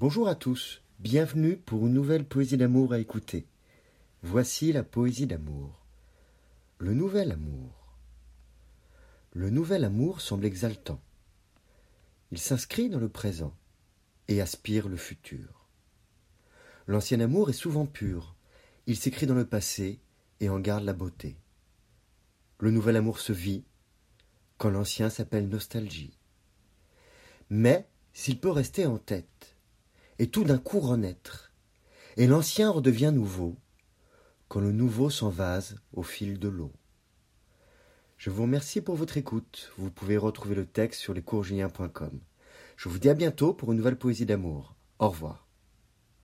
Bonjour à tous, bienvenue pour une nouvelle poésie d'amour à écouter. Voici la poésie d'amour. Le nouvel amour. Le nouvel amour semble exaltant. Il s'inscrit dans le présent et aspire le futur. L'ancien amour est souvent pur, il s'écrit dans le passé et en garde la beauté. Le nouvel amour se vit quand l'ancien s'appelle nostalgie. Mais s'il peut rester en tête, et tout d'un coup renaître, et l'ancien redevient nouveau, quand le nouveau s'envase au fil de l'eau. Je vous remercie pour votre écoute. Vous pouvez retrouver le texte sur lescoursjulien.com. Je vous dis à bientôt pour une nouvelle poésie d'amour. Au revoir.